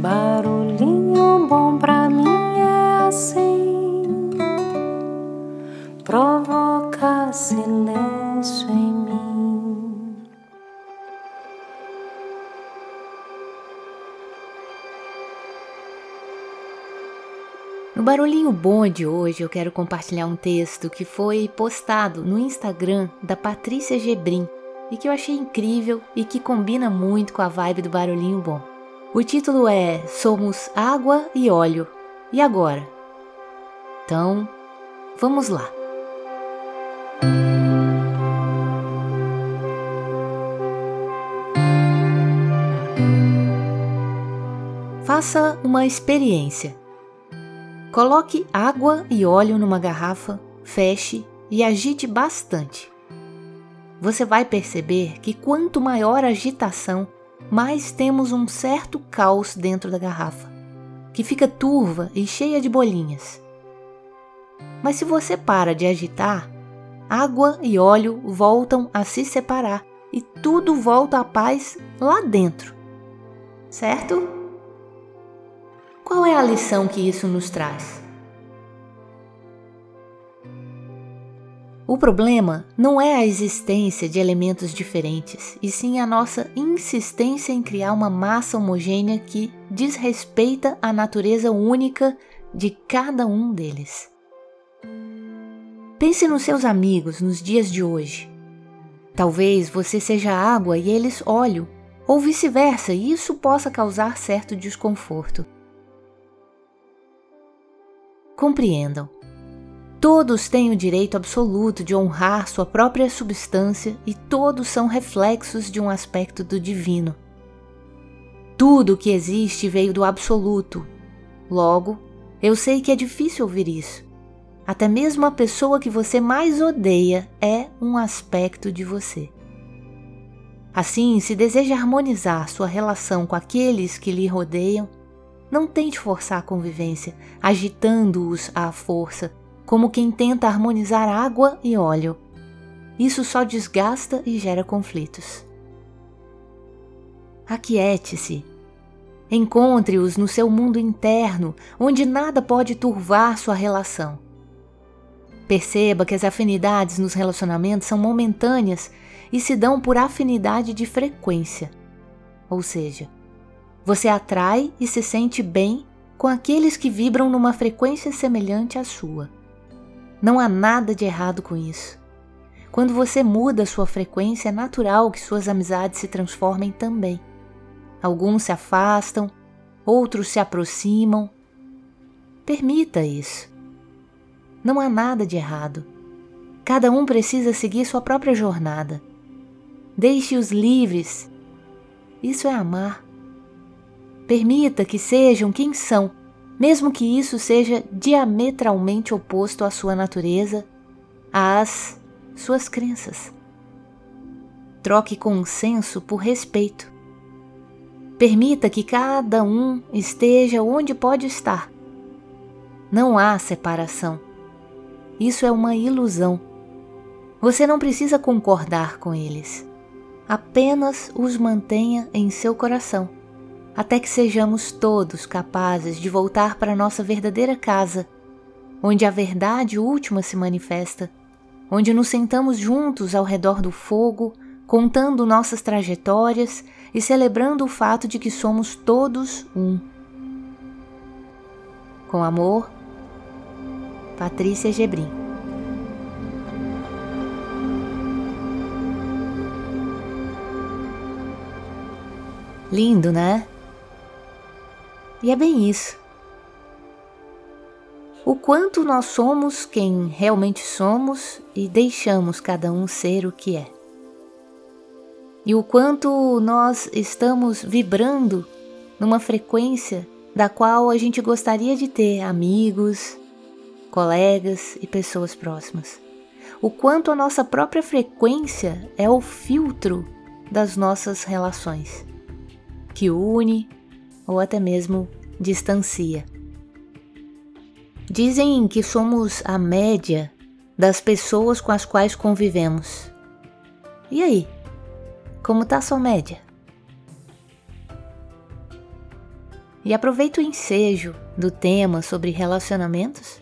Barulhinho bom pra mim é assim, provoca silêncio em mim. No Barulhinho Bom de hoje, eu quero compartilhar um texto que foi postado no Instagram da Patrícia Gebrim e que eu achei incrível e que combina muito com a vibe do Barulhinho Bom. O título é Somos Água e Óleo. E agora? Então, vamos lá. Faça uma experiência. Coloque água e óleo numa garrafa, feche e agite bastante. Você vai perceber que quanto maior a agitação, mais temos um certo caos dentro da garrafa, que fica turva e cheia de bolinhas. Mas se você para de agitar, água e óleo voltam a se separar e tudo volta à paz lá dentro. Certo? Qual é a lição que isso nos traz? O problema não é a existência de elementos diferentes, e sim a nossa insistência em criar uma massa homogênea que desrespeita a natureza única de cada um deles. Pense nos seus amigos nos dias de hoje. Talvez você seja água e eles óleo, ou vice-versa, e isso possa causar certo desconforto. Compreendam Todos têm o direito absoluto de honrar sua própria substância e todos são reflexos de um aspecto do divino. Tudo o que existe veio do absoluto. Logo, eu sei que é difícil ouvir isso. Até mesmo a pessoa que você mais odeia é um aspecto de você. Assim, se deseja harmonizar sua relação com aqueles que lhe rodeiam, não tente forçar a convivência, agitando-os à força como quem tenta harmonizar água e óleo. Isso só desgasta e gera conflitos. Aquiete-se. Encontre-os no seu mundo interno, onde nada pode turvar sua relação. Perceba que as afinidades nos relacionamentos são momentâneas e se dão por afinidade de frequência. Ou seja, você atrai e se sente bem com aqueles que vibram numa frequência semelhante à sua. Não há nada de errado com isso. Quando você muda sua frequência, é natural que suas amizades se transformem também. Alguns se afastam, outros se aproximam. Permita isso. Não há nada de errado. Cada um precisa seguir sua própria jornada. Deixe-os livres. Isso é amar. Permita que sejam quem são mesmo que isso seja diametralmente oposto à sua natureza, às suas crenças. Troque consenso por respeito. Permita que cada um esteja onde pode estar. Não há separação. Isso é uma ilusão. Você não precisa concordar com eles. Apenas os mantenha em seu coração até que sejamos todos capazes de voltar para nossa verdadeira casa, onde a verdade última se manifesta, onde nos sentamos juntos ao redor do fogo, contando nossas trajetórias e celebrando o fato de que somos todos um. Com amor, Patrícia Gebrim. Lindo, né? E é bem isso. O quanto nós somos quem realmente somos e deixamos cada um ser o que é. E o quanto nós estamos vibrando numa frequência da qual a gente gostaria de ter amigos, colegas e pessoas próximas. O quanto a nossa própria frequência é o filtro das nossas relações, que une ou até mesmo distancia. Dizem que somos a média das pessoas com as quais convivemos. E aí? Como tá a sua média? E aproveito o ensejo do tema sobre relacionamentos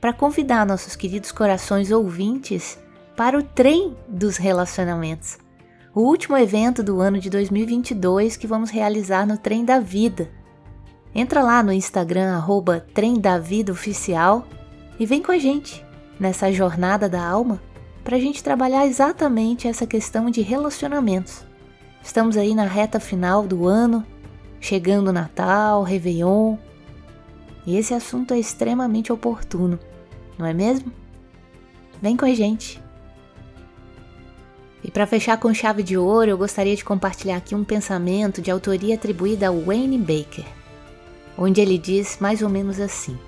para convidar nossos queridos corações ouvintes para o Trem dos Relacionamentos, o último evento do ano de 2022 que vamos realizar no Trem da Vida. Entra lá no Instagram, arroba Trem da Vida Oficial e vem com a gente nessa jornada da alma para a gente trabalhar exatamente essa questão de relacionamentos. Estamos aí na reta final do ano, chegando Natal, Réveillon, e esse assunto é extremamente oportuno, não é mesmo? Vem com a gente! E para fechar com chave de ouro, eu gostaria de compartilhar aqui um pensamento de autoria atribuída a Wayne Baker, onde ele diz mais ou menos assim: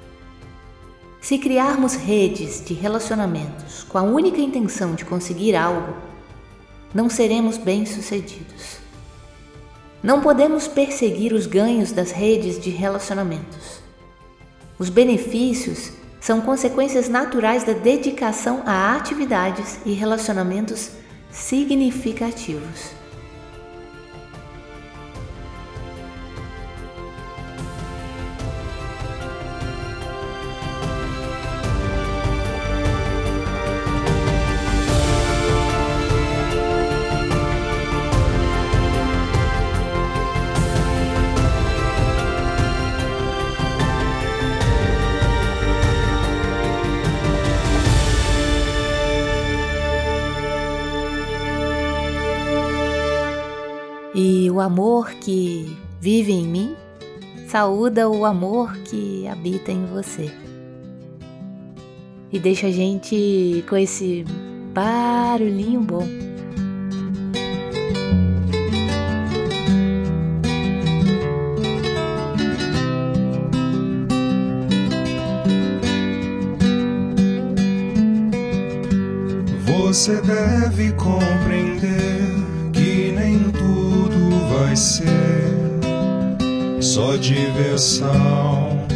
Se criarmos redes de relacionamentos com a única intenção de conseguir algo, não seremos bem-sucedidos. Não podemos perseguir os ganhos das redes de relacionamentos. Os benefícios são consequências naturais da dedicação a atividades e relacionamentos significativos. O amor que vive em mim saúda o amor que habita em você. E deixa a gente com esse barulhinho bom. Você deve compreender vai ser só diversão.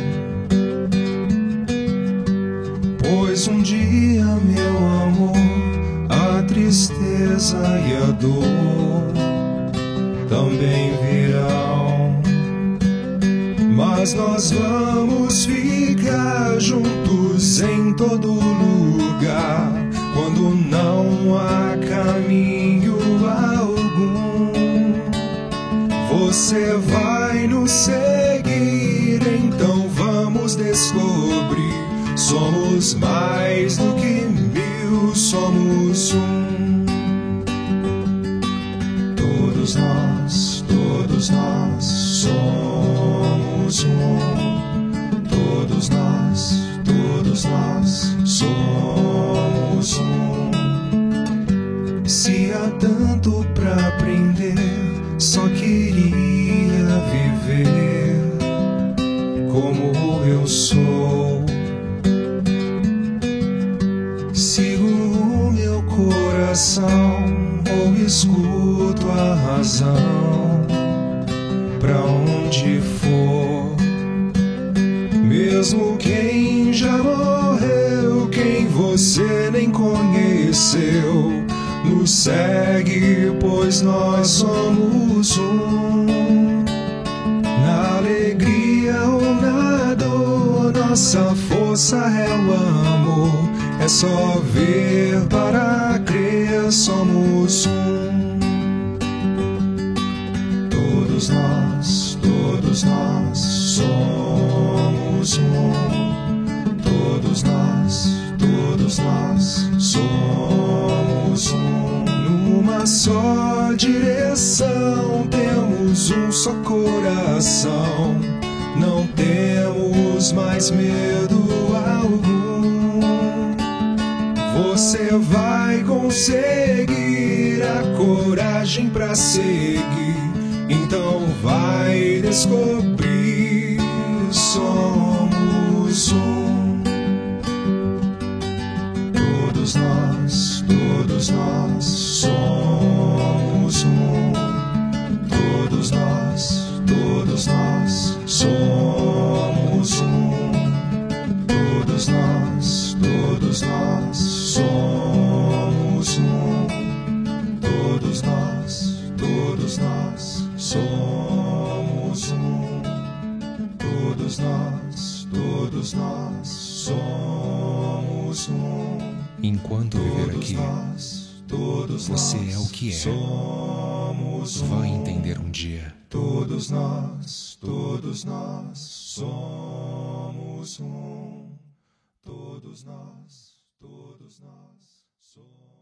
Pois um dia, meu amor, a tristeza e a dor também virão. Mas nós vamos ficar juntos em todo lugar quando não há caminho algum. Você vai nos seguir, então vamos descobrir. Somos mais do que Mesmo quem já morreu, quem você nem conheceu, nos segue, pois nós somos um. Na alegria ou na dor, nossa força é o amor. É só ver para crer, somos um. Só direção, temos um só coração. Não temos mais medo algum. Você vai conseguir a coragem pra seguir. Então vai descobrir. Enquanto viver aqui, você é o que é. Somos. Vai entender um dia. Todos nós, todos nós somos um. Todos nós, todos nós somos.